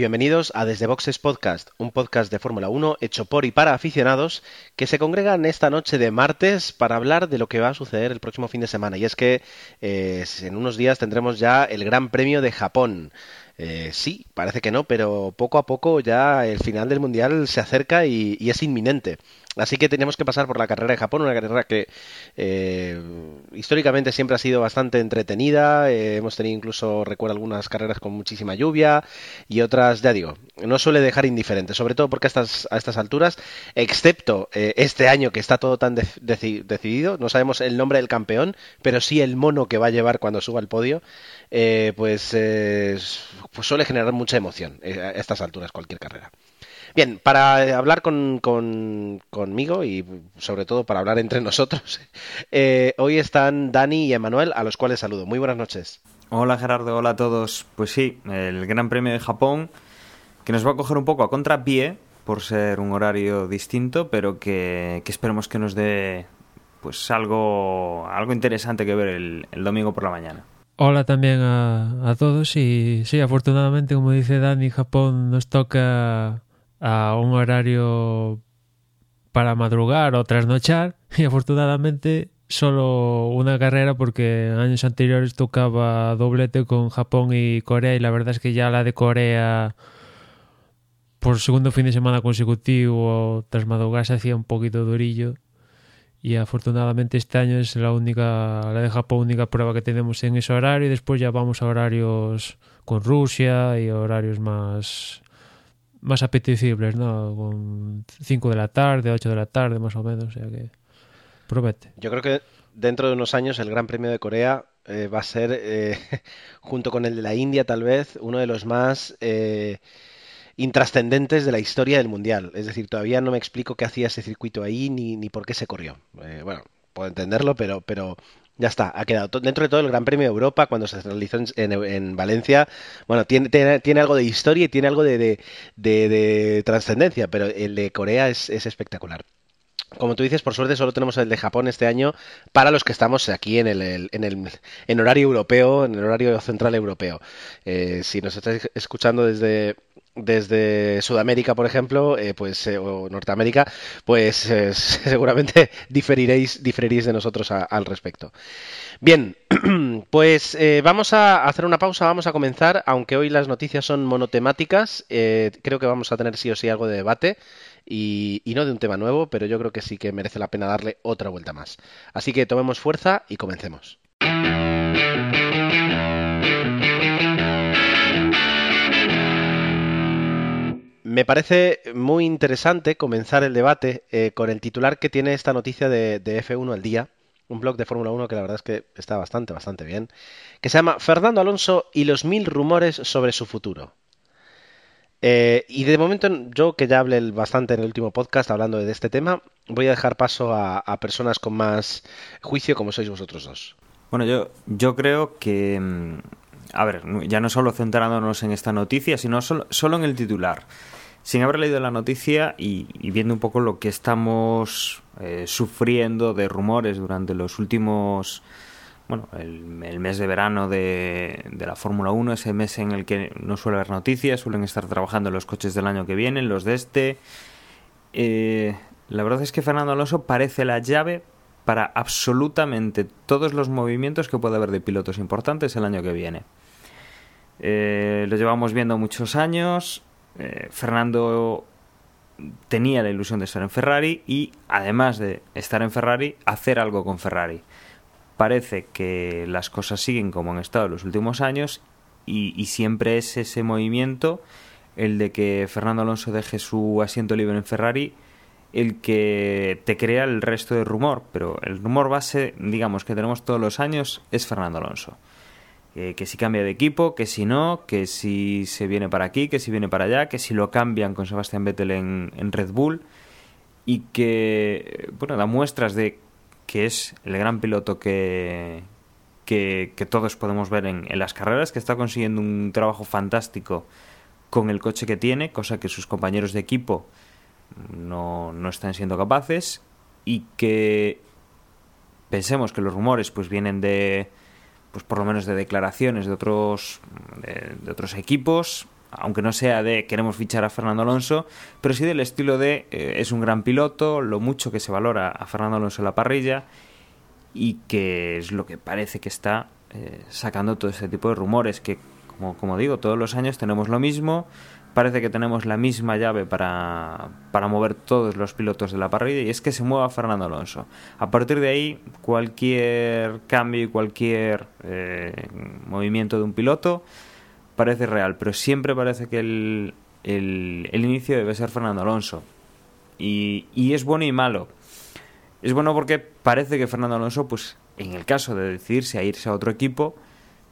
bienvenidos a Desde Boxes Podcast, un podcast de Fórmula 1 hecho por y para aficionados que se congregan esta noche de martes para hablar de lo que va a suceder el próximo fin de semana. Y es que eh, en unos días tendremos ya el Gran Premio de Japón. Eh, sí, parece que no, pero poco a poco ya el final del Mundial se acerca y, y es inminente. Así que tenemos que pasar por la carrera de Japón, una carrera que eh, históricamente siempre ha sido bastante entretenida. Eh, hemos tenido incluso, recuerdo, algunas carreras con muchísima lluvia y otras, ya digo, no suele dejar indiferente, sobre todo porque a estas, alturas, excepto eh, este año que está todo tan de- deci- decidido, no sabemos el nombre del campeón, pero sí el mono que va a llevar cuando suba al podio, pues, pues suele generar mucha emoción a estas alturas cualquier carrera. Bien, para hablar con, con- conmigo y sobre todo para hablar entre nosotros, eh, hoy están Dani y Emanuel, a los cuales saludo. Muy buenas noches. Hola Gerardo, hola a todos. Pues sí, el Gran Premio de Japón, que nos va a coger un poco a contrapié por ser un horario distinto, pero que, que esperemos que nos dé pues algo, algo interesante que ver el, el domingo por la mañana. Hola también a, a todos y sí, afortunadamente, como dice Dani, Japón nos toca a un horario para madrugar o trasnochar y afortunadamente solo una carrera porque años anteriores tocaba doblete con Japón y Corea y la verdad es que ya la de Corea por segundo fin de semana consecutivo tras madrugar se hacía un poquito durillo. Y afortunadamente este año es la única, la de Japón, única prueba que tenemos en ese horario. Y después ya vamos a horarios con Rusia y horarios más más apetecibles, ¿no? Con 5 de la tarde, 8 de la tarde más o menos, o sea que promete. Yo creo que dentro de unos años el Gran Premio de Corea eh, va a ser, eh, junto con el de la India tal vez, uno de los más eh, intrascendentes de la historia del Mundial. Es decir, todavía no me explico qué hacía ese circuito ahí ni, ni por qué se corrió. Eh, bueno, puedo entenderlo, pero, pero ya está, ha quedado. Dentro de todo el Gran Premio de Europa, cuando se realizó en, en- en Valencia, bueno, tiene, algo de historia y tiene algo de, de, de- de trascendencia, pero el de Corea es, es espectacular. Como tú dices, por suerte solo tenemos el de Japón este año para los que estamos aquí en el, horario europeo, en el horario central europeo. Eh, si nos estáis escuchando desde desde Sudamérica, por ejemplo, eh, pues eh, o Norteamérica, pues eh, seguramente diferiréis diferiréis de nosotros al respecto. Bien, pues vamos a hacer una pausa, vamos a comenzar, aunque hoy las noticias son monotemáticas, creo que vamos a tener sí o sí algo de debate y no de un tema nuevo, pero yo creo que sí que merece la pena darle otra vuelta más. Así que tomemos fuerza y comencemos. Me parece muy interesante comenzar el debate eh, con el titular que tiene esta noticia de, de F1 al día, un blog de Fórmula 1 que la verdad es que está bastante, bastante bien, que se llama Fernando Alonso y los mil rumores sobre su futuro. Eh, y de momento, yo que ya hablé bastante en el último podcast hablando de este tema, voy a dejar paso a, a personas con más juicio como sois vosotros dos. Bueno, yo, yo creo que, mm, a ver, ya no solo centrándonos en esta noticia, sino solo, solo en el titular. Sin haber leído la noticia y, viendo un poco lo que estamos eh, sufriendo de rumores durante los últimos, bueno, el, mes de verano de, de la Fórmula 1, ese mes en el que no suele haber noticias, suelen estar trabajando los coches del año que viene, los de este. Eh, la verdad es que Fernando Alonso parece la llave para absolutamente todos los movimientos que puede haber de pilotos importantes el año que viene. Eh, lo llevamos viendo muchos años. Eh, Fernando tenía la ilusión de estar en Ferrari y, además de estar en Ferrari, hacer algo con Ferrari. Parece que las cosas siguen como han estado en los últimos años y, y siempre es ese movimiento, el de que Fernando Alonso deje su asiento libre en Ferrari, el que te crea el resto de rumor, pero el rumor base, digamos, que tenemos todos los años es Fernando Alonso. Que si cambia de equipo, que si no, que si se viene para aquí, que si viene para allá, que si lo cambian con Sebastián Vettel en, Red Bull. Y que, bueno, da muestras de que es el gran piloto que, que, que todos podemos ver en, en, las carreras, que está consiguiendo un trabajo fantástico con el coche que tiene, cosa que sus compañeros de equipo no, no están siendo capaces y que pensemos que los rumores pues vienen de pues por lo menos de declaraciones de otros de, otros equipos aunque no sea de queremos fichar a Fernando Alonso, pero sí del estilo de eh, es un gran piloto, lo mucho que se valora a Fernando Alonso en la parrilla y que es lo que parece que está eh, sacando todo este tipo de rumores que como, como digo, todos los años tenemos lo mismo, parece que tenemos la misma llave para, para mover todos los pilotos de la parrilla y es que se mueva Fernando Alonso. A partir de ahí, cualquier cambio y cualquier eh, movimiento de un piloto parece real, pero siempre parece que el, el, el inicio debe ser Fernando Alonso. Y, y, es bueno y malo. Es bueno porque parece que Fernando Alonso, pues en el caso de decidirse a irse a otro equipo,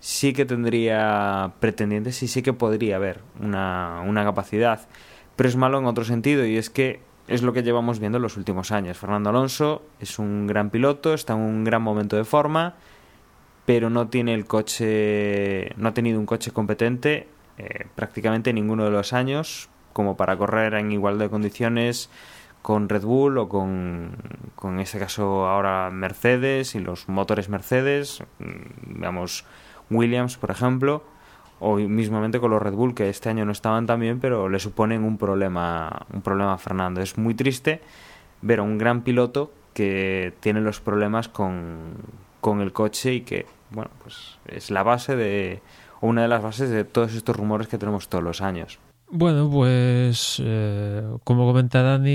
sí que tendría pretendientes y sí que podría haber una, una capacidad. Pero es malo en otro sentido y es que es lo que llevamos viendo en los últimos años. Fernando Alonso es un gran piloto, está en un gran momento de forma pero no tiene el coche, no ha tenido un coche competente eh, prácticamente ninguno de los años como para correr en igualdad de condiciones con Red Bull o con, con en este caso ahora Mercedes y los motores Mercedes, digamos Williams por ejemplo, o mismamente con los Red Bull que este año no estaban tan bien pero le suponen un problema, un problema a Fernando. Es muy triste ver a un gran piloto que tiene los problemas con, con el coche y que bueno, pues es la base de, una de las bases de todos estos rumores que tenemos todos los años. Bueno, pues eh, como comenta Dani,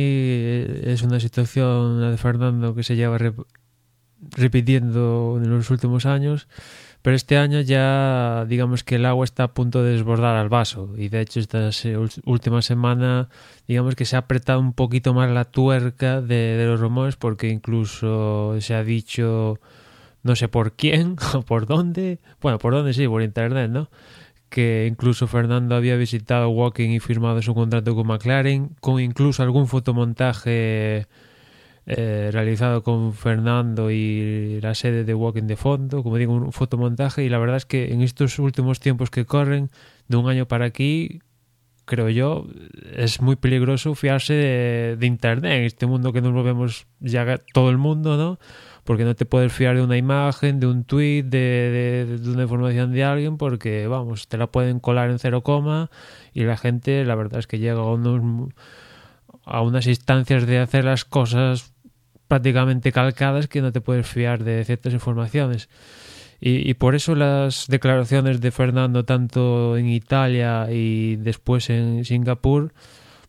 es una situación de Fernando que se lleva rep repitiendo en los últimos años, pero este año ya digamos que el agua está a punto de desbordar al vaso y de hecho esta última semana digamos que se ha apretado un poquito más la tuerca de, los rumores porque incluso se ha dicho no sé por quién o por dónde, bueno, por dónde sí, por internet, ¿no? Que incluso Fernando había visitado Walking y firmado su contrato con McLaren, con incluso algún fotomontaje eh, realizado con Fernando y la sede de Walking de fondo, como digo, un fotomontaje, y la verdad es que en estos últimos tiempos que corren, de un año para aquí, creo yo, es muy peligroso fiarse de, Internet, en este mundo que nos movemos ya todo el mundo, ¿no? porque no te puedes fiar de una imagen, de un tweet, de, de, de, una información de alguien, porque vamos, te la pueden colar en cero coma y la gente, la verdad es que llega a, unos, a unas instancias de hacer las cosas prácticamente calcadas que no te puedes fiar de ciertas informaciones. Y, por eso las declaraciones de Fernando, tanto en Italia y después en Singapur,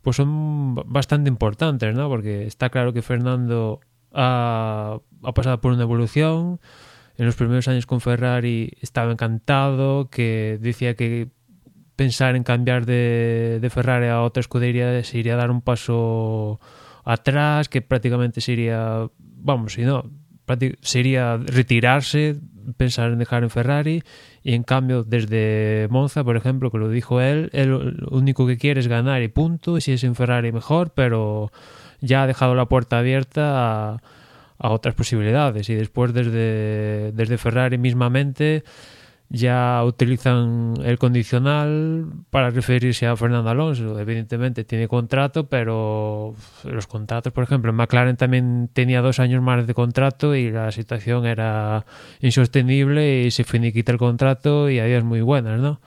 pues son bastante importantes, ¿no? Porque está claro que Fernando ha, pasado por una evolución. En los primeros años con Ferrari estaba encantado, que decía que pensar en cambiar de, de Ferrari a otra escudería sería dar un paso atrás, que prácticamente sería, vamos, si no, sería retirarse, pensar en dejar en Ferrari y en cambio desde Monza, por ejemplo, que lo dijo él, él lo único que quiere es ganar y punto, y si es en Ferrari mejor, pero ya ha dejado la puerta abierta a, a otras posibilidades. Y después desde, desde Ferrari mismamente ya utilizan el condicional para referirse a Fernando Alonso. Evidentemente tiene contrato, pero los contratos, por ejemplo, en McLaren también tenía dos años más de contrato y la situación era insostenible y se finiquita el contrato y había muy buenas, ¿no?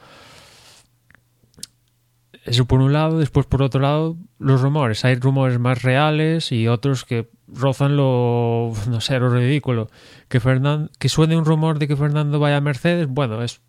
Eso por un lado, después por otro lado, los rumores. Hay rumores más reales y otros que rozan lo, no sé, lo ridículo. Que, Fernando, que suene un rumor de que Fernando vaya a Mercedes, bueno, es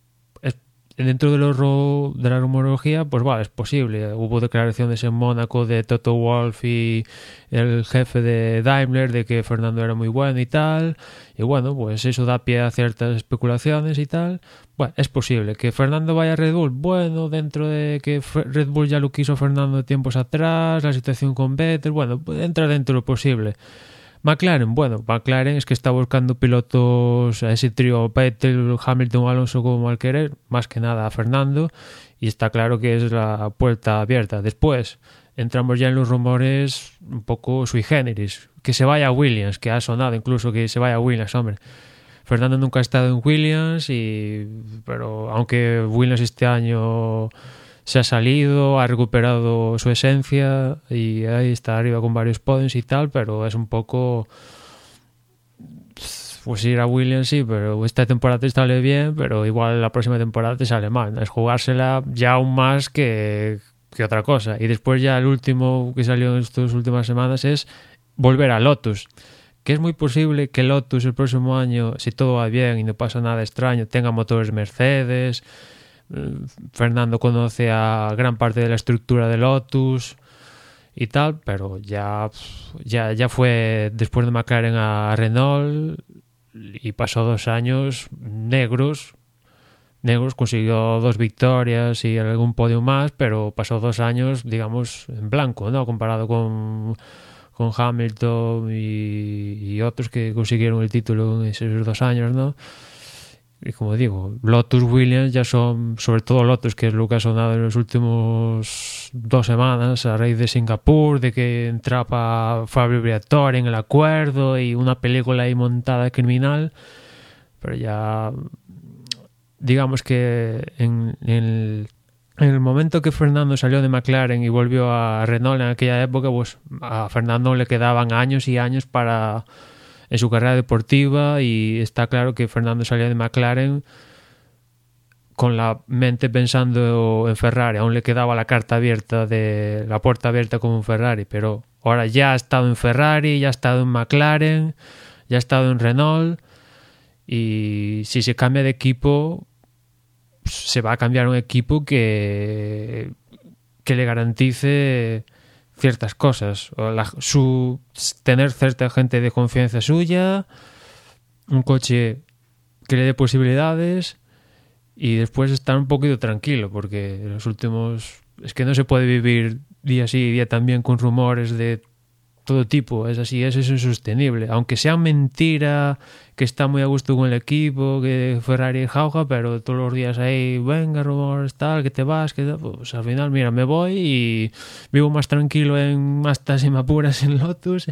dentro de, lo, de la rumorología, pues vale, es posible. Hubo declaraciones en Mónaco de Toto Wolf y el jefe de Daimler de que Fernando era muy bueno y tal. Y bueno, pues eso da pie a ciertas especulaciones y tal. Bueno, es posible. Que Fernando vaya a Red Bull, bueno, dentro de que Red Bull ya lo quiso Fernando tiempos atrás, la situación con Vettel, bueno, entra dentro de lo posible. McLaren, bueno, McLaren es que está buscando pilotos a ese trío Vettel, Hamilton, Alonso como al querer, más que nada a Fernando, y está claro que es la puerta abierta. Después, entramos ya en los rumores un poco sui generis. Que se vaya a Williams, que ha sonado incluso que se vaya a Williams, hombre. Fernando nunca ha estado en Williams, y, pero aunque Williams este año se ha salido, ha recuperado su esencia y ahí está arriba con varios podiums y tal, pero es un poco pues ir a Williams sí, pero esta temporada te sale bien, pero igual la próxima temporada te sale mal. Es jugársela ya aún más que, que otra cosa. Y después ya el último que salió en estas últimas semanas es volver a Lotus. Que es muy posible que Lotus el próximo año, si todo va bien y no pasa nada extraño, tenga motores Mercedes. Eh, Fernando conoce a gran parte de la estructura de Lotus y tal, pero ya, ya, ya fue después de McLaren a Renault y pasó dos años negros. Negros consiguió dos victorias y algún podio más, pero pasó dos años, digamos, en blanco, ¿no? Comparado con, con Hamilton y, y otros que consiguieron el título en esos dos años, ¿no? Y como digo, Lotus Williams ya son, sobre todo Lotus, que es lo que ha sonado en los últimos dos semanas, a raíz de Singapur, de que entraba Fabio Briatore en el acuerdo y una película ahí montada criminal, pero ya digamos que en el momento que Fernando salió de McLaren y volvió a Renault en aquella época, pues a Fernando le quedaban años y años para en su carrera deportiva y está claro que Fernando salía de McLaren con la mente pensando en Ferrari, aún le quedaba la carta abierta de la puerta abierta como un Ferrari, pero ahora ya ha estado en Ferrari, ya ha estado en McLaren, ya ha estado en Renault y si se cambia de equipo se va a cambiar un equipo que que le garantice ciertas cosas, o su tener cierta gente de confianza suya, un coche que le dé posibilidades y después estar un poquito tranquilo, porque en los últimos es que no se puede vivir día sí día también con rumores de todo tipo, es así, eso es insostenible. Aunque sea mentira, que está muy a gusto con el equipo, que Ferrari jauja, pero todos los días ahí, venga, rumores, tal, que te vas, que pues al final, mira, me voy y vivo más tranquilo en hasta si me apuras en Lotus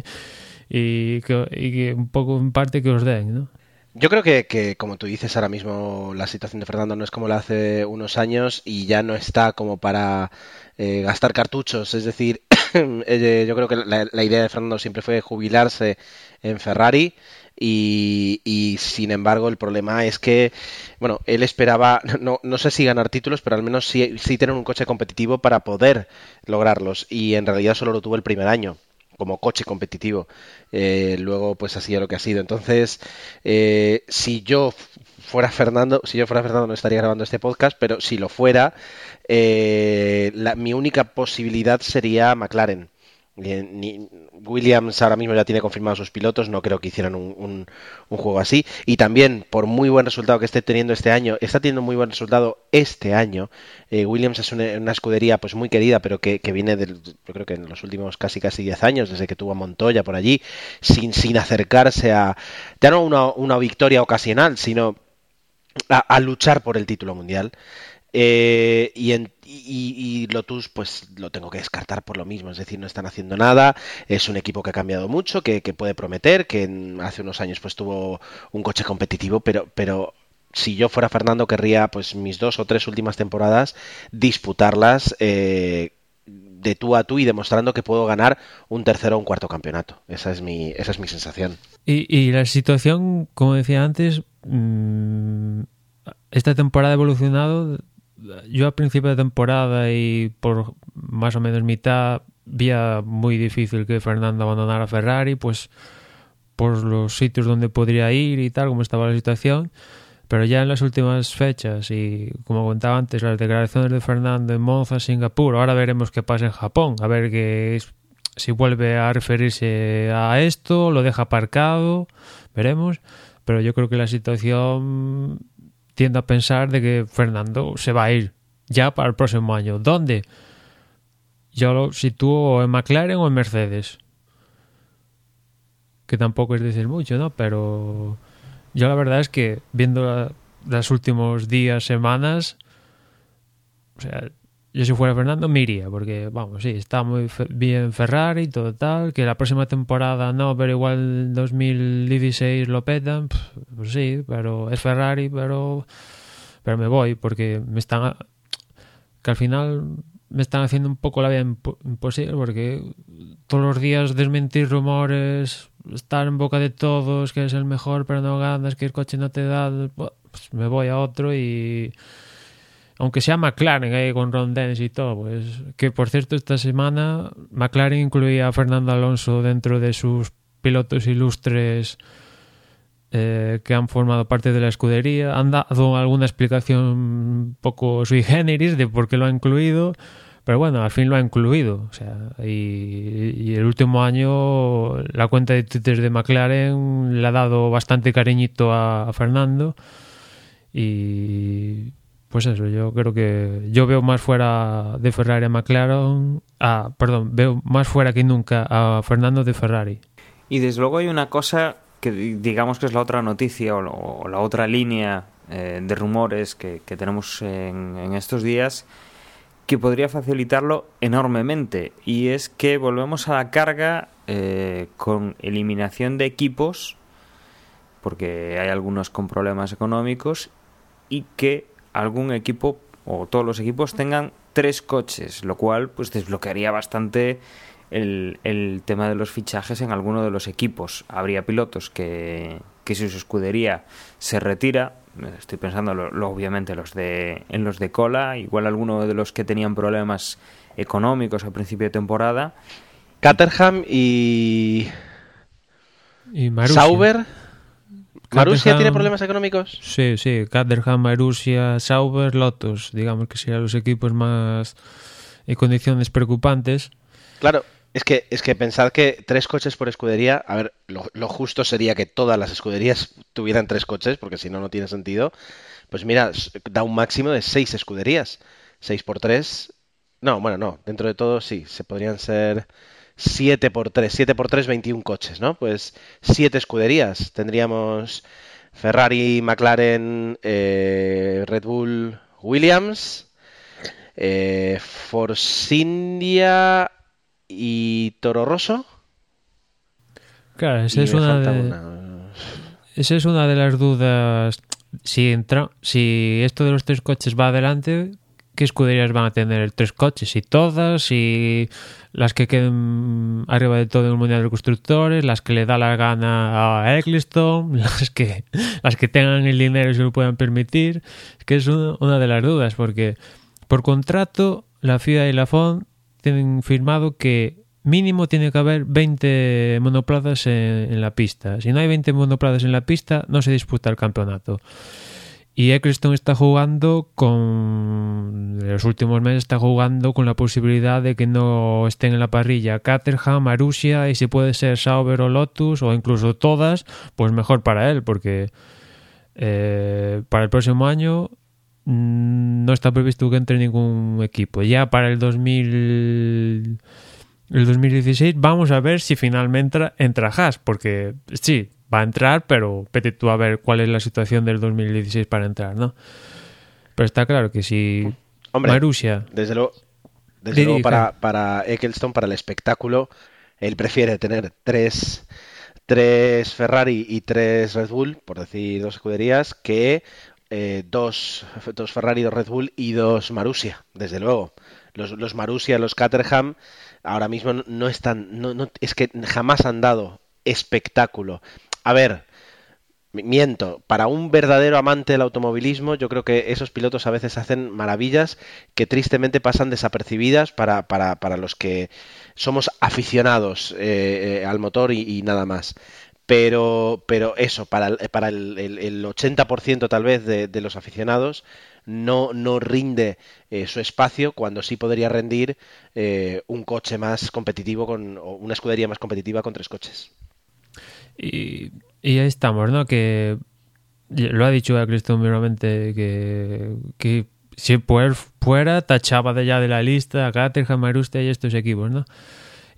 y que, un poco en parte que os den. Yo creo que, que, como tú dices, ahora mismo la situación de Fernando no es como la hace unos años y ya no está como para eh, gastar cartuchos. Es decir, yo creo que la, idea de Fernando siempre fue jubilarse en Ferrari y, y, sin embargo el problema es que, bueno, él esperaba, no, no sé si ganar títulos, pero al menos sí, sí tener un coche competitivo para poder lograrlos y en realidad solo lo tuvo el primer año como coche competitivo. Eh, luego, pues ha sido lo que ha sido. Entonces, eh, si yo fuera Fernando, si yo fuera Fernando no estaría grabando este podcast, pero si lo fuera, eh, mi única posibilidad sería McLaren. Ni, Williams ahora mismo ya tiene confirmados sus pilotos, no creo que hicieran un, juego así. Y también, por muy buen resultado que esté teniendo este año, está teniendo muy buen resultado este año. Eh, Williams es una, escudería pues muy querida, pero que, que, viene del, yo creo que en los últimos casi casi 10 años, desde que tuvo a Montoya por allí, sin, sin acercarse a, ya no una, una victoria ocasional, sino a, luchar por el título mundial. Eh, y, en, y, Lotus, pues lo tengo que descartar por lo mismo, es decir, no están haciendo nada. Es un equipo que ha cambiado mucho, que, que puede prometer, que en, hace unos años pues tuvo un coche competitivo, pero, pero si yo fuera Fernando querría pues mis dos o tres últimas temporadas disputarlas eh, de tú a tú y demostrando que puedo ganar un tercero o un cuarto campeonato. Esa es mi, esa es mi sensación. Y, y la situación, como decía antes, mmm, esta temporada ha evolucionado yo a principio de temporada y por más o menos mitad vía muy difícil que Fernando abandonara Ferrari, pues por los sitios donde podría ir y tal, como estaba la situación. Pero ya en las últimas fechas y como contaba antes, las declaraciones de Fernando en Monza, Singapur, ahora veremos qué pasa en Japón, a ver que si vuelve a referirse a esto, lo deja aparcado, veremos. Pero yo creo que la situación tiendo a pensar de que Fernando se va a ir ya para el próximo año. ¿Dónde? Yo lo sitúo en McLaren o en Mercedes. Que tampoco es decir mucho, ¿no? Pero yo la verdad es que viendo la, los últimos días, semanas, o sea, yo si fuera Fernando me iría, porque vamos, sí, está muy bien Ferrari todo tal, que la próxima temporada no, pero igual 2016 lo petan, pues sí, pero es Ferrari, pero pero me voy porque me están que al final me están haciendo un poco la vida imposible porque todos los días desmentir rumores, estar en boca de todos, que es el mejor pero no ganas, que el coche no te da, pues me voy a otro y aunque sea McLaren ahí con Ron Dennis y todo, pues que por cierto esta semana McLaren incluía a Fernando Alonso dentro de sus pilotos ilustres eh, que han formado parte de la escudería. Han dado alguna explicación un poco sui generis de por qué lo ha incluido, pero bueno, al fin lo ha incluido. O sea, y, el último año la cuenta de Twitter de McLaren le ha dado bastante cariñito a, a Fernando y pues eso, yo creo que yo veo más fuera de Ferrari a McLaren, ah, perdón, veo más fuera que nunca a Fernando de Ferrari. Y desde luego hay una cosa que digamos que es la otra noticia o, la otra línea eh, de rumores que, tenemos en, estos días que podría facilitarlo enormemente y es que volvemos a la carga eh, con eliminación de equipos porque hay algunos con problemas económicos y que algún equipo o todos los equipos tengan tres coches, lo cual pues desbloquearía bastante el, el tema de los fichajes en alguno de los equipos. Habría pilotos que, que si su escudería se retira, estoy pensando lo, obviamente los de, en los de cola, igual alguno de los que tenían problemas económicos a principio de temporada. Caterham y... Y Sauber ¿Marusia tiene problemas económicos? Sí, sí. Caterham, Marusia, Sauber, Lotus. Digamos que serían los equipos más en condiciones preocupantes. Claro, es que, es que pensad que tres coches por escudería, a ver, lo, justo sería que todas las escuderías tuvieran tres coches, porque si no, no tiene sentido. Pues mira, da un máximo de seis escuderías. Seis por tres. No, bueno, no. Dentro de todo, sí. Se podrían ser 7 por 3, 7 por 3, 21 coches, ¿no? Pues 7 escuderías. Tendríamos Ferrari, McLaren, eh, Red Bull, Williams, eh, Force India y Toro Rosso. Claro, esa es una de... Esa es una de las dudas. Si entra, si esto de los tres coches va adelante, ¿qué escuderías van a tener tres coches? Y todas, y las que queden arriba de todo en el Mundial de Constructores, las que le da la gana a Eccleston, las que, las que tengan el dinero y se lo puedan permitir. Es que es una de las dudas, porque por contrato la FIA y la FON tienen firmado que mínimo tiene que haber 20 monoplazas en, en la pista. Si no hay 20 monoplazas en la pista, no se disputa el campeonato. Y Eccleston está jugando con. En los últimos meses está jugando con la posibilidad de que no estén en la parrilla Caterham, Marussia y si puede ser Sauber o Lotus o incluso todas, pues mejor para él, porque eh, para el próximo año mm, no está previsto que entre ningún equipo. Ya para el 2000 el 2016 vamos a ver si finalmente entra Haas, porque sí, va a entrar, pero vete tú a ver cuál es la situación del 2016 para entrar, ¿no? Pero está claro que si Hombre, Marussia... Desde luego, desde luego para, para Eccleston, para el espectáculo, él prefiere tener tres, tres Ferrari y tres Red Bull, por decir dos escuderías, que eh, dos, dos Ferrari, dos Red Bull y dos Marussia, desde luego. Los, los Marussia, los Caterham, ahora mismo no están, no, no, es que jamás han dado espectáculo. A ver, miento, para un verdadero amante del automovilismo, yo creo que esos pilotos a veces hacen maravillas que tristemente pasan desapercibidas para, para, para los que somos aficionados eh, eh, al motor y, nada más. Pero, pero eso, para, para el, el, 80% tal vez de, los aficionados, no, no rinde eh, su espacio cuando sí podría rendir un coche más competitivo con, o una escudería más competitiva con tres coches. Y, ahí estamos, ¿no? Que lo ha dicho Cristo nuevamente que, que si fuera tachaba de ya de la lista a Caterham, Marustia y estos equipos, ¿no?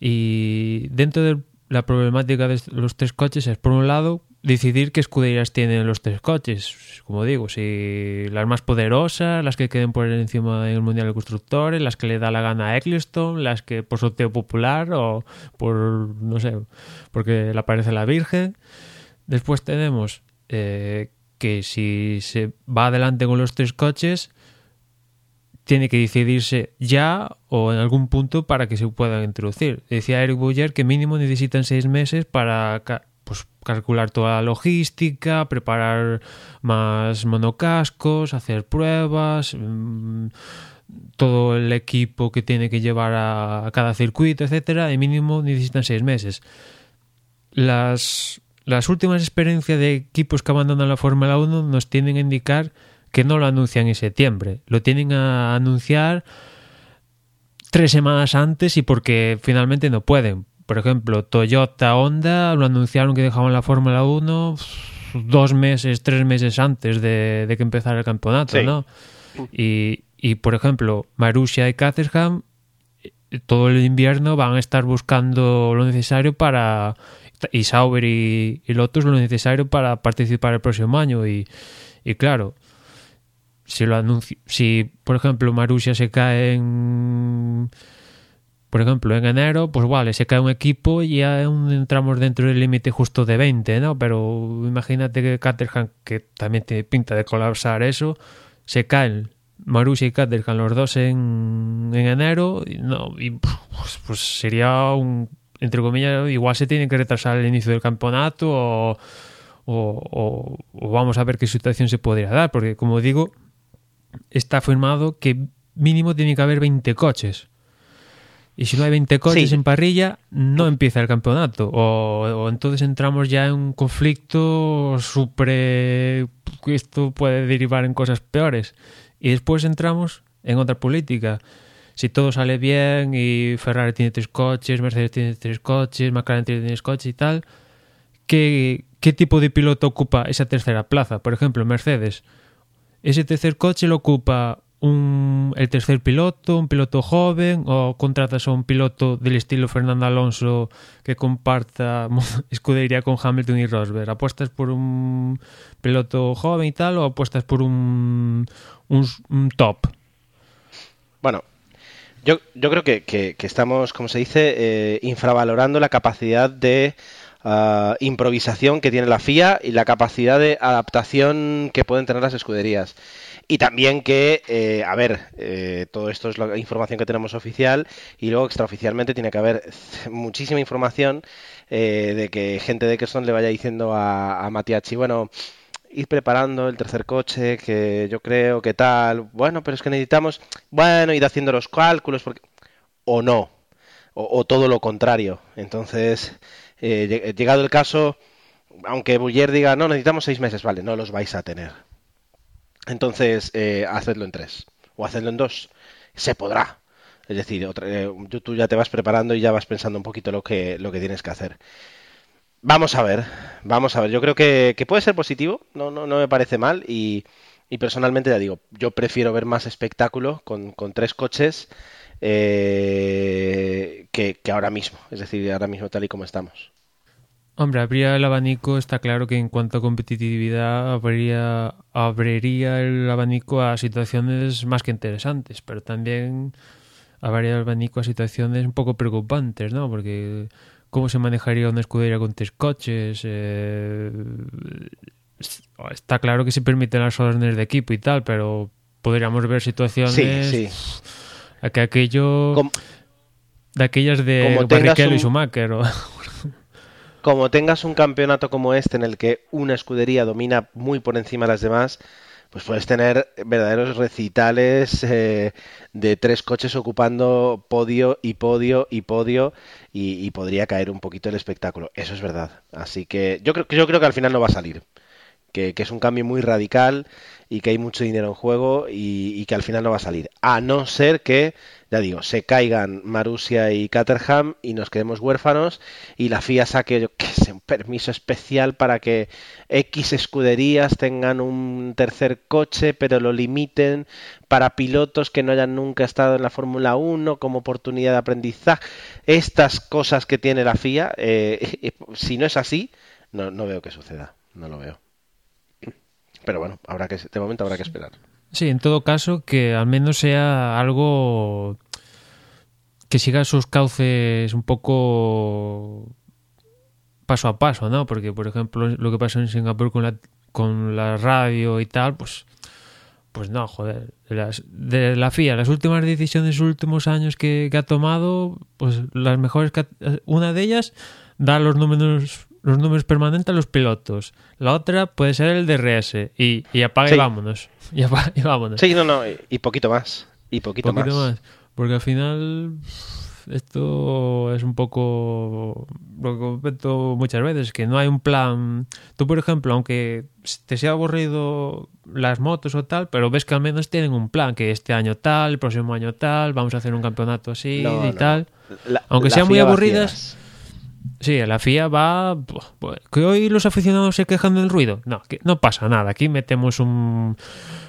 Y dentro de la problemática de los tres coches es, por un lado, decidir qué escuderías tienen los tres coches. Como digo, si las más poderosas, las que queden por encima del Mundial de Constructores, las que le da la gana a Eccleston, las que por sorteo popular o por, no sé, porque le aparece la Virgen. Después tenemos eh, que si se va adelante con los tres coches, tiene que decidirse ya o en algún punto para que se puedan introducir. Decía Eric Boyer que mínimo necesitan seis meses para pues, calcular toda la logística, preparar más monocascos, hacer pruebas, mm, todo el equipo que tiene que llevar a, cada circuito, etcétera, de mínimo necesitan seis meses. Las, las últimas experiencias de equipos que abandonan la Fórmula 1 nos tienen a indicar que no lo anuncian en septiembre, lo tienen a anunciar tres semanas antes y porque finalmente no pueden. Por ejemplo, Toyota, Honda lo anunciaron que dejaban la Fórmula 1 dos meses, tres meses antes de, que empezara el campeonato, ¿no? Y, y, por ejemplo, Marussia y Caterham todo el invierno van a estar buscando lo necesario para y Sauber y, y Lotus lo necesario para participar el próximo año. Y, y claro si lo anuncio, si por ejemplo Marussia se cae en por ejemplo en enero pues vale se cae un equipo y ya entramos dentro del límite justo de 20 ¿no? pero imagínate que Caterham que también tiene pinta de colapsar eso se caen Marussia y Caterham los dos en, en enero no y pues, pues sería un entre comillas igual se tiene que retrasar el inicio del campeonato o o, vamos a ver qué situación se podría dar, porque como digo, está firmado que mínimo tiene que haber 20 coches. Y si no hay 20 coches en parrilla, no empieza el campeonato. O, entonces entramos ya en un conflicto súper... Esto puede derivar en cosas peores. Y después entramos en otra política. Si todo sale bien y Ferrari tiene tres coches, Mercedes tiene tres coches, McLaren tiene tres coches y tal, ¿qué, qué tipo de piloto ocupa esa tercera plaza? Por ejemplo, Mercedes ese tercer coche lo ocupa un, el tercer piloto, un piloto joven, o contratas a un piloto del estilo Fernando Alonso que comparta escudería con Hamilton y Rosberg. ¿Apuestas por un piloto joven y tal o apuestas por un, un, top? Bueno, yo, yo creo que, que, estamos, como se dice, eh, infravalorando la capacidad de Ah, improvisación que tiene la FIA y la capacidad de adaptación que pueden tener las escuderías. Y también que, eh, a ver, eh, todo esto es la información que tenemos oficial y luego extraoficialmente tiene que haber muchísima información eh, de que gente de Kesson le vaya diciendo a, a bueno, ir preparando el tercer coche, que yo creo que tal, bueno, pero es que necesitamos, bueno, ir haciendo los cálculos, porque... o no, o, o todo lo contrario. Entonces, eh, llegado el caso, aunque Buller diga, no, necesitamos seis meses, vale, no los vais a tener. Entonces, eh, hacedlo en tres o hacedlo en dos. Se podrá. Es decir, tú ya te vas preparando y ya vas pensando un poquito lo que, lo que tienes que hacer. Vamos a ver, vamos a ver. Yo creo que, puede ser positivo, no, no, no me parece mal y, personalmente ya digo, yo prefiero ver más espectáculo con, con tres coches eh, que, ahora mismo, es decir, ahora mismo tal y como estamos. Hombre, habría el abanico, está claro que en cuanto a competitividad habría, abriría el abanico a situaciones más que interesantes, pero también habría el abanico a situaciones un poco preocupantes, ¿no? Porque cómo se manejaría una escudería con tres coches, eh, está claro que se permiten las órdenes de equipo y tal, pero podríamos ver situaciones... Sí, sí que aquello... de aquellas de Barrichello y Schumacher. como tengas un campeonato como este en el que una escudería domina muy por encima de las demás, pues puedes tener verdaderos recitales eh, de tres coches ocupando podio y podio y podio y, podría caer un poquito el espectáculo. Eso es verdad. Así que yo creo, yo creo que al final no va a salir. Que, que es un cambio muy radical y que hay mucho dinero en juego y, que al final no va a salir. A no ser que, ya digo, se caigan Marussia y Caterham y nos quedemos huérfanos y la FIA saque, yo qué sé, un permiso especial para que X escuderías tengan un tercer coche, pero lo limiten para pilotos que no hayan nunca estado en la Fórmula 1 como oportunidad de aprendizaje. Estas cosas que tiene la FIA, eh, si no es así, no, no veo que suceda, no lo veo. Pero bueno, habrá que, de momento habrá que esperar. Sí, en todo caso, que al menos sea algo que siga sus cauces un poco paso a paso, ¿no? Porque, por ejemplo, lo que pasó en Singapur con la, con la radio y tal, pues, pues no, joder. De, la FIA, las últimas decisiones, los últimos años que, que ha tomado, pues las mejores, que ha- una de ellas da los números los números permanentes a los pilotos. La otra puede ser el DRS y, y apaga y Sí. vámonos. Y, y vámonos. Sí, no, no, y, poquito más. Y poquito, poquito más. más. Porque al final esto es un poco lo que comento muchas veces, que no hay un plan. Tú, por ejemplo, aunque te sea aburrido las motos o tal, pero ves que al menos tienen un plan, que este año tal, el próximo año tal, vamos a hacer un campeonato así No, y no. tal. La- sean muy aburridas. Sí, la FIA va... pues, Que hoy los aficionados se quejan del ruido. No, que no pasa nada. Aquí metemos un,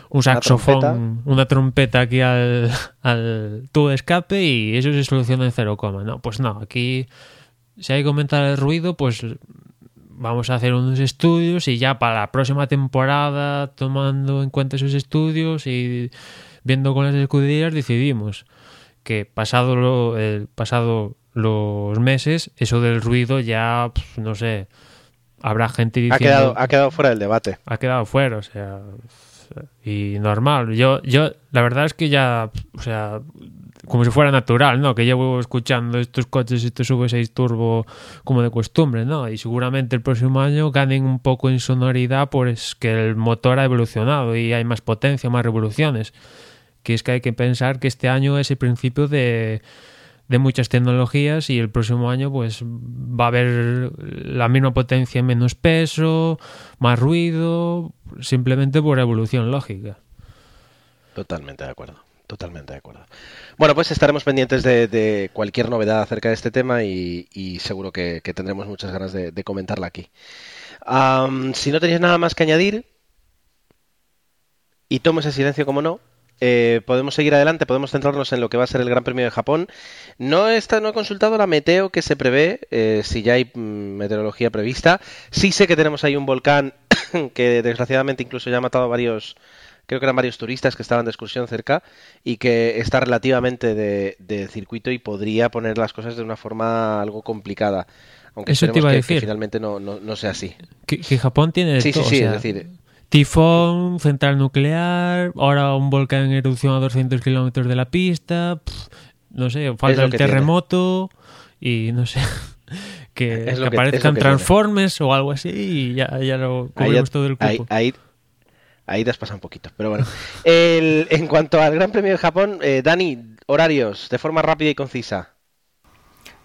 un saxofón, trompeta. una trompeta aquí al, al tubo de escape y eso se soluciona en cero coma. No, pues no, aquí si hay que aumentar el ruido, pues vamos a hacer unos estudios y ya para la próxima temporada, tomando en cuenta esos estudios y viendo con las escuderías, decidimos que pasado lo, el pasado los meses, eso del ruido ya, pf, no sé, habrá gente diciendo... Ha quedado, ha quedado fuera del debate. ha quedado fuera, o sea, y normal. Yo, yo, la verdad es que ya, o sea, como si fuera natural, ¿no? Que llevo escuchando estos coches, estos V6 Turbo como de costumbre, ¿no? Y seguramente el próximo año ganen un poco en sonoridad, pues que el motor ha evolucionado y hay más potencia, más revoluciones. Que es que hay que pensar que este año es el principio de de muchas tecnologías y el próximo año pues va a haber la misma potencia menos peso, más ruido, simplemente por evolución lógica. Totalmente de acuerdo. Totalmente de acuerdo. Bueno, pues estaremos pendientes de, cualquier novedad acerca de este tema y, seguro que, tendremos muchas ganas de, comentarla aquí. Si no tenéis nada más que añadir, y tomo ese silencio como no, eh, podemos seguir adelante, podemos centrarnos en lo que va a ser el Gran Premio de Japón. No, está, no he consultado la meteo que se prevé, eh, si ya hay mm, meteorología prevista. Sí sé que tenemos ahí un volcán que desgraciadamente incluso ya ha matado a varios, creo que eran varios turistas que estaban de excursión cerca y que está relativamente de, de circuito y podría poner las cosas de una forma algo complicada. Aunque Eso te iba a que- decir. que finalmente no, no, no sea así. Que, que Japón tiene Sí, sí, todo, sí, o sea, es decir, tifón, central nuclear, ahora un volcán en erupción a 200 kilómetros de la pista, no sé, falta el tiene. terremoto y no sé, que, Es que lo que- es lo aparezcan que tiene. Transformers o algo así y ya, ya lo cubrimos todo el ahí, cupo. ahí, ahí te has pasado un poquito, pero bueno. El- en cuanto al Gran Premio de Japón, eh, Dani, horarios, de forma rápida y concisa.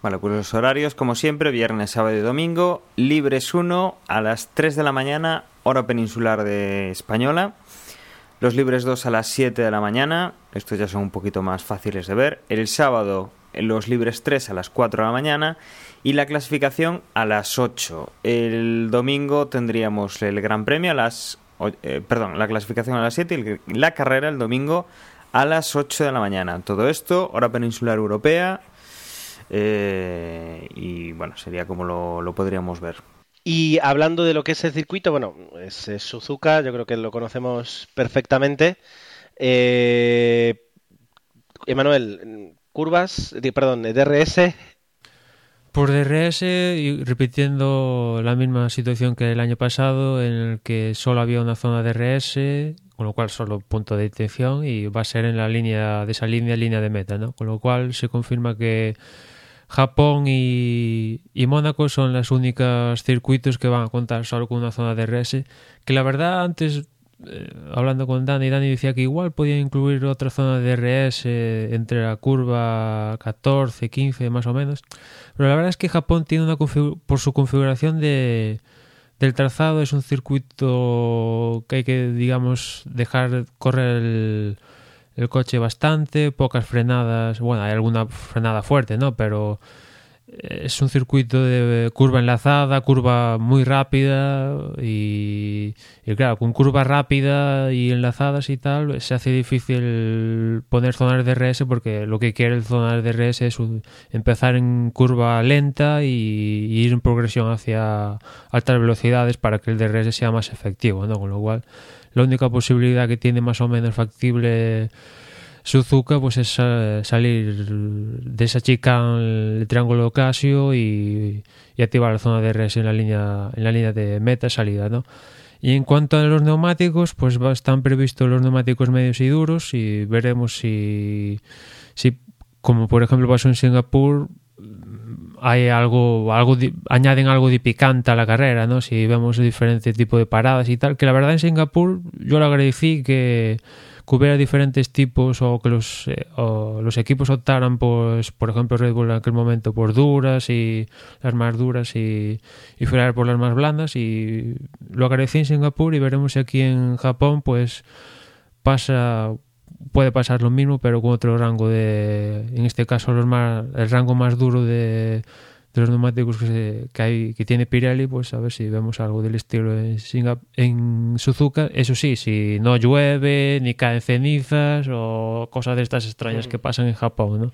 Vale, pues los horarios, como siempre, viernes, sábado y domingo. Libres 1 a las 3 de la mañana, hora peninsular de española. Los libres 2 a las 7 de la mañana. Estos ya son un poquito más fáciles de ver. El sábado, los libres 3 a las 4 de la mañana. Y la clasificación a las 8. El domingo tendríamos el Gran Premio a las. eh, perdón, la clasificación a las 7 y la carrera el domingo a las 8 de la mañana. Todo esto, hora peninsular europea. Eh, y bueno, sería como lo podríamos ver. Y hablando de lo que es el circuito, bueno, es, Suzuka, yo creo que lo conocemos perfectamente. Eh, Emanuel, curvas, perdón, DRS, Por DRS, y repitiendo la misma situación que el año pasado, en el que solo había una zona DRS, con lo cual solo punto de detención, y va a ser en la línea de esa línea, línea de meta, ¿no? Con lo cual se confirma que Japón y, y Mónaco son las únicas circuitos que van a contar solo con una zona DRS, que la verdad antes eh, hablando con Dani, Dani decía que igual podía incluir otra zona de DRS eh, entre la curva 14, 15 más o menos. Pero la verdad es que Japón tiene una por su configuración de del trazado es un circuito que hay que digamos dejar correr el, el coche bastante, pocas frenadas, bueno, hay alguna frenada fuerte, ¿no? Pero es un circuito de curva enlazada, curva muy rápida y, claro, con curva rápida y enlazadas y tal se hace difícil poner zonas de DRS porque lo que quiere el zonas de DRS es empezar en curva lenta y, y, ir en progresión hacia altas velocidades para que el DRS sea más efectivo, ¿no? Con lo cual, la única posibilidad que tiene más o menos factible Suzuka pues es salir de esa chica el triángulo Casio y, y, activar la zona de DRS en la línea en la línea de meta salida, ¿no? Y en cuanto a los neumáticos, pues están previstos los neumáticos medios y duros y veremos si, si como por ejemplo pasó en Singapur, hay algo, algo añaden algo de picante a la carrera, ¿no? Si vemos diferentes tipos de paradas y tal, que la verdad en Singapur yo le agradecí que que hubiera diferentes tipos o que los, eh, o los equipos optaran, pues, por ejemplo, Red Bull en aquel momento por duras y las más duras y, y Ferrari por las más blandas y lo agradecí en Singapur y veremos si aquí en Japón pues pasa puede pasar lo mismo pero con otro rango de en este caso los más el rango más duro de de los neumáticos que, se, que, hay, que tiene Pirelli, pues a ver si vemos algo del estilo en, en Suzuka. Eso sí, si no llueve, ni caen cenizas o cosas de estas extrañas que pasan en Japón, ¿no?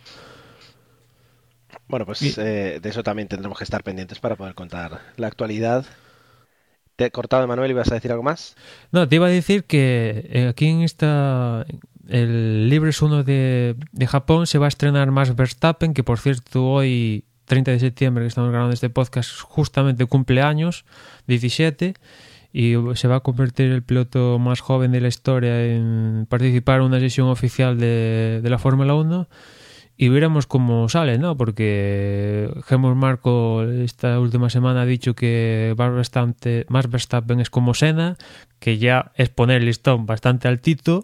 Bueno, pues y... eh, de eso también tendremos que estar pendientes para poder contar la actualidad. Te he cortado, Manuel, ¿ibas a decir algo más? No, te iba a decir que eh, aquí en esta el Libres 1 de, de Japón. Se va a estrenar más Verstappen, que por cierto hoy 30 de septiembre que estamos grabando este podcast, justamente cumpleaños, 17, y se va a convertir el piloto más joven de la historia en participar en una sesión oficial de, de la Fórmula 1 y veremos cómo sale, ¿no? Porque Helmut Marco esta última semana ha dicho que más Verstappen es como Senna, que ya es poner el listón bastante altito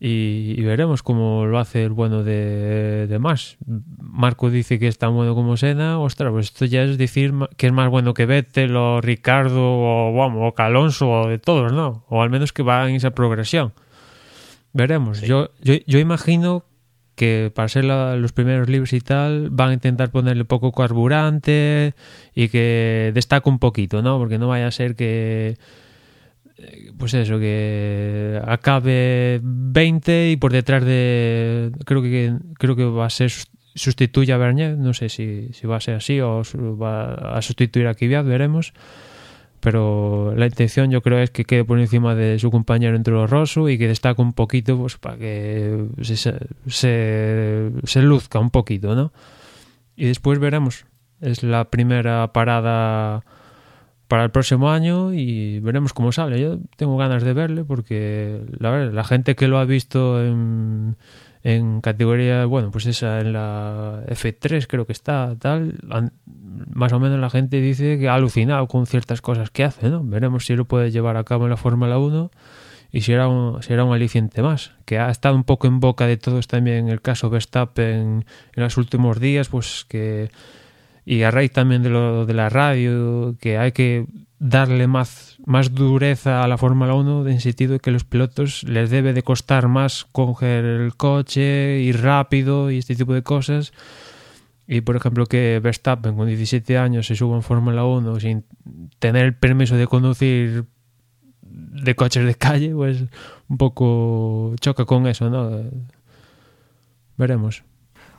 y, y, veremos cómo lo hace el bueno de, de más. Marco dice que es tan bueno como Sena, ostras, pues esto ya es decir que es más bueno que Vettel o Ricardo o, bueno, o Alonso o de todos, ¿no? O al menos que va en esa progresión. Veremos. Sí. Yo, yo, yo imagino que para ser la, los primeros libros y tal van a intentar ponerle poco carburante y que destaque un poquito, ¿no? Porque no vaya a ser que pues eso, que acabe 20 y por detrás de creo que creo que va a ser sustituye a Bernier, no sé si, si va a ser así o va a sustituir a Kvyat, veremos. Pero la intención yo creo es que quede por encima de su compañero entre los Rosso y que destaque un poquito pues para que se, se, se luzca un poquito, ¿no? Y después veremos. Es la primera parada para el próximo año y veremos cómo sale. Yo tengo ganas de verle porque la verdad, la gente que lo ha visto en, en categoría, bueno, pues esa en la F3 creo que está, tal, más o menos la gente dice que ha alucinado con ciertas cosas que hace, ¿no? Veremos si lo puede llevar a cabo en la Fórmula 1 y si era un, si era un aliciente más, que ha estado un poco en boca de todos también el caso Verstappen en los últimos días, pues que y a raíz también de lo de la radio, que hay que darle más, más dureza a la Fórmula 1 en sentido que los pilotos les debe de costar más coger el coche, ir rápido y este tipo de cosas. Y por ejemplo que Verstappen con 17 años se suba en Fórmula 1 sin tener el permiso de conducir de coches de calle, pues un poco choca con eso, ¿no? Veremos.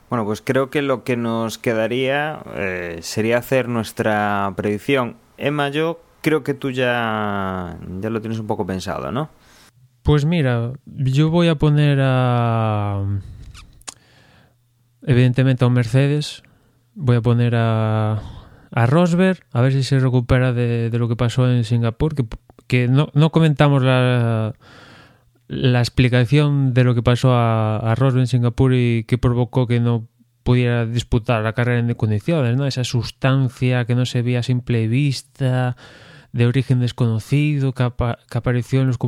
Bueno, pues creo que lo que nos quedaría eh, sería hacer nuestra predicción. Emma, yo creo que tú ya, ya lo tienes un poco pensado, ¿no? Pues mira, yo voy a poner a... Evidentemente a un Mercedes. Voy a poner a, a Rosberg, a ver si se recupera de, de lo que pasó en Singapur, que, que no, no comentamos la la explicación de lo que pasó a, a Rosberg en Singapur y que provocó que no pudiera disputar la carrera en condiciones, ¿no? Esa sustancia que no se veía a simple vista, de origen desconocido, que, apa que apareció en los,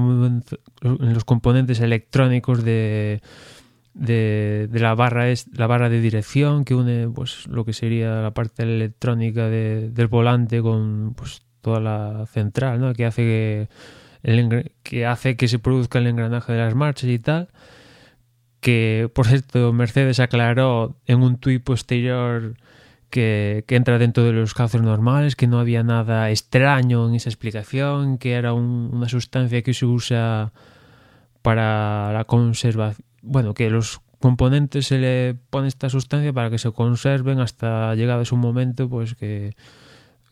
en los, componentes electrónicos de, de, de, la barra es la barra de dirección que une pues lo que sería la parte electrónica de, del volante con pues toda la central, ¿no? Que hace que el que hace que se produzca el engranaje de las marchas y tal. Que, por cierto, Mercedes aclaró en un tuit posterior que, que, entra dentro de los casos normales, que no había nada extraño en esa explicación, que era un, una sustancia que se usa para la conservación, bueno, que los componentes se le pone esta sustancia para que se conserven hasta llegado su momento, pues que,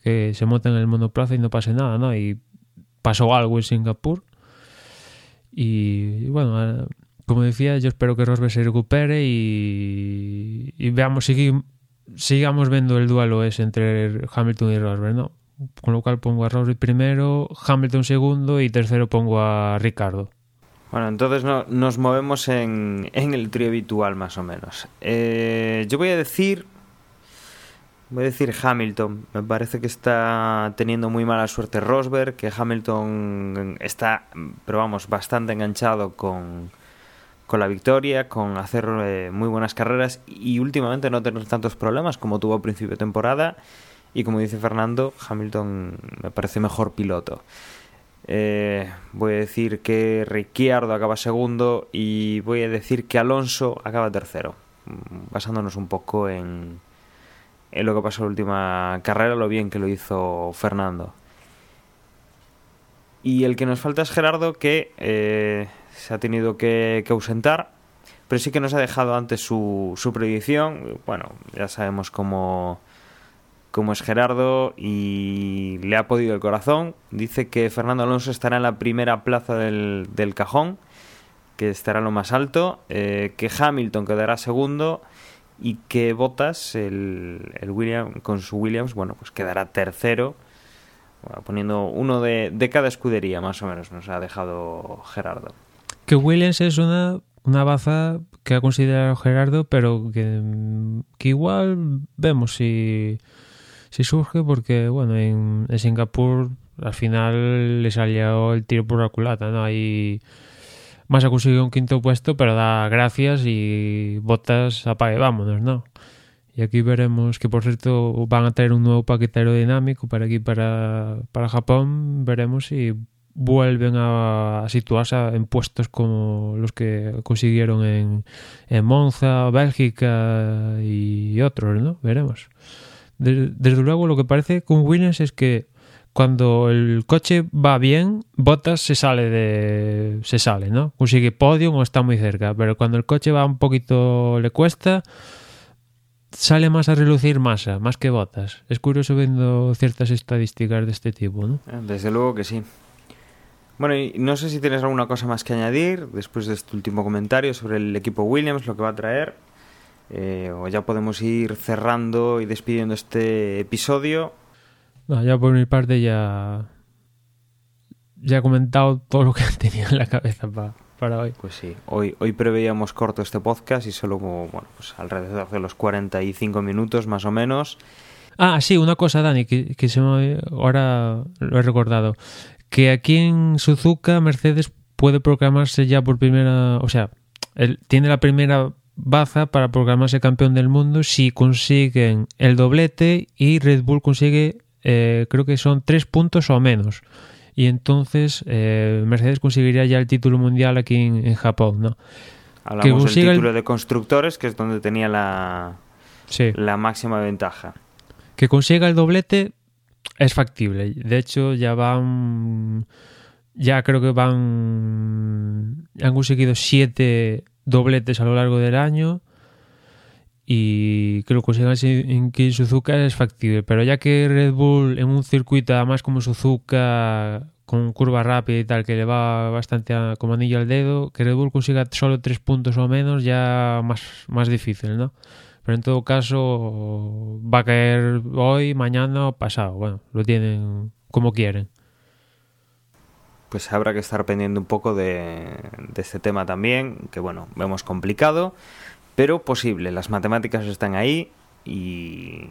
se monten en el monoplaza y no pase nada, ¿no? Y pasó algo en Singapur. Y, bueno, como decía, yo espero que Rosberg se recupere y, veamos, sigamos viendo el duelo ese entre Hamilton y Rosberg, ¿no? Con lo cual pongo a Rosberg primero, Hamilton segundo y tercero pongo a Ricardo. Bueno, entonces no, nos movemos en, en, el trío habitual más o menos. Eh, yo voy a decir, voy a decir Hamilton. Me parece que está teniendo muy mala suerte Rosberg, que Hamilton está, pero vamos, bastante enganchado con, con la victoria, con hacer eh, muy buenas carreras y últimamente no tener tantos problemas como tuvo a principio de temporada. Y como dice Fernando, Hamilton me parece mejor piloto. Eh, voy a decir que Ricciardo acaba segundo y voy a decir que Alonso acaba tercero, mm, basándonos un poco en, en lo que pasó en la última carrera, lo bien que lo hizo Fernando. Y el que nos falta es Gerardo, que eh, se ha tenido que, ausentar, pero sí que nos ha dejado antes su, predicción. Bueno, ya sabemos cómo como es Gerardo y le ha podido el corazón. Dice que Fernando Alonso estará en la primera plaza del, del cajón, que estará lo más alto, eh, que Hamilton quedará segundo y que Bottas, el, el William, con su Williams, bueno, pues quedará tercero, bueno, poniendo uno de, de cada escudería, más o menos, nos ha dejado Gerardo. Que Williams es una una baza que ha considerado Gerardo, pero que, que igual vemos si si surge porque, bueno, en, en, Singapur al final le salió el tiro por la culata, ¿no? Ahí más ha conseguido un quinto puesto, pero da gracias y botas apague, vámonos, ¿no? Y aquí veremos que, por cierto, van a traer un nuevo paquete aerodinámico para aquí, para, para Japón. Veremos si vuelven a, a situarse en puestos como los que consiguieron en, en Monza, Bélgica y otros, ¿no? Veremos. Desde luego lo que parece con Williams es que cuando el coche va bien, Bottas se sale de se sale, ¿no? Consigue podio o está muy cerca, pero cuando el coche va un poquito le cuesta sale más a relucir masa, más que Bottas. Es curioso viendo ciertas estadísticas de este tipo, ¿no? Desde luego que sí. Bueno, y no sé si tienes alguna cosa más que añadir después de este último comentario sobre el equipo Williams, lo que va a traer. Eh, o ya podemos ir cerrando y despidiendo este episodio. No, ya por mi parte ya ya he comentado todo lo que tenía en la cabeza para, para hoy. Pues sí, hoy, hoy preveíamos corto este podcast y solo como, bueno, pues alrededor de los 45 minutos más o menos. Ah, sí, una cosa, Dani, que, que se me, ahora lo he recordado. Que aquí en Suzuka Mercedes puede proclamarse ya por primera, o sea, él tiene la primera baza para proclamarse campeón del mundo si consiguen el doblete y Red Bull consigue, eh, creo que son tres puntos o menos. Y entonces eh, Mercedes conseguiría ya el título mundial aquí en, en Japón, ¿no? Hablamos del título el... de constructores, que es donde tenía la, sí. la máxima ventaja. Que consiga el doblete es factible. De hecho, ya van. Ya creo que van. Han conseguido siete dobletes a lo largo del año y que lo consigan en que Suzuka es factible. Pero ya que Red Bull en un circuito además como Suzuka con curva rápida y tal que le va bastante a, como anillo al dedo, que Red Bull consiga solo tres puntos o menos ya más, más difícil, ¿no? Pero en todo caso va a caer hoy, mañana o pasado. Bueno, lo tienen como quieren pues habrá que estar pendiente un poco de, de, este tema también, que bueno, vemos complicado, pero posible. Las matemáticas están ahí y,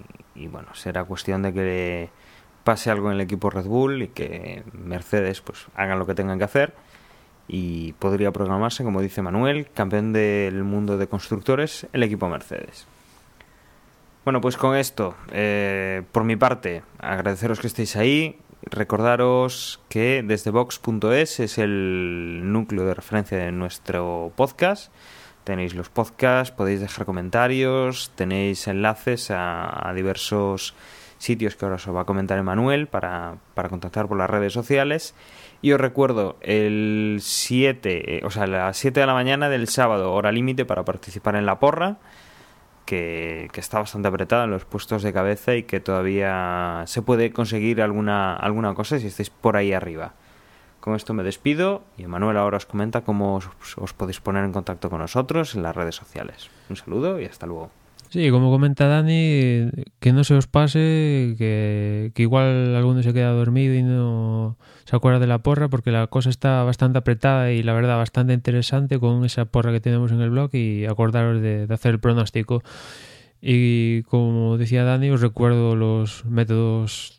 bueno, será cuestión de que pase algo en el equipo Red Bull y que Mercedes pues hagan lo que tengan que hacer y podría programarse, como dice Manuel, campeón del mundo de constructores, el equipo Mercedes. Bueno, pues con esto, eh, por mi parte, agradeceros que estéis ahí, Recordaros que desde Vox.es es el núcleo de referencia de nuestro podcast, Tenéis los podcasts, podéis dejar comentarios, tenéis enlaces a, diversos sitios que ahora os va a comentar Emanuel para, para contactar por las redes sociales. Y os recuerdo, el 7, eh, o sea, las 7 de la mañana del sábado, hora límite para participar en la porra, que, que, está bastante apretada en los puestos de cabeza y que todavía se puede conseguir alguna, alguna cosa si estáis por ahí arriba. Con esto me despido y Emanuel ahora os comenta cómo os, podéis poner en contacto con nosotros en las redes sociales. Un saludo y hasta luego. Sí, como comenta Dani, que no se os pase, que, que, igual alguno se queda dormido y no se acuerda de la porra, porque la cosa está bastante apretada y la verdad bastante interesante con esa porra que tenemos en el blog y acordaros de, de hacer el pronóstico. Y como decía Dani, os recuerdo los métodos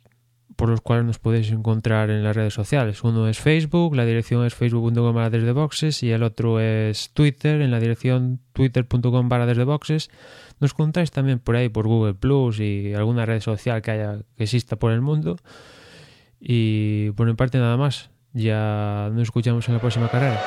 por los cuales nos podéis encontrar en las redes sociales. Uno es Facebook, la dirección es facebook.com barra desde boxes y el otro es Twitter, en la dirección twitter.com barra desde boxes. Nos contáis también por ahí por Google Plus y alguna red social que haya que exista por el mundo. Y por mi parte nada más. Ya nos escuchamos en la próxima carrera.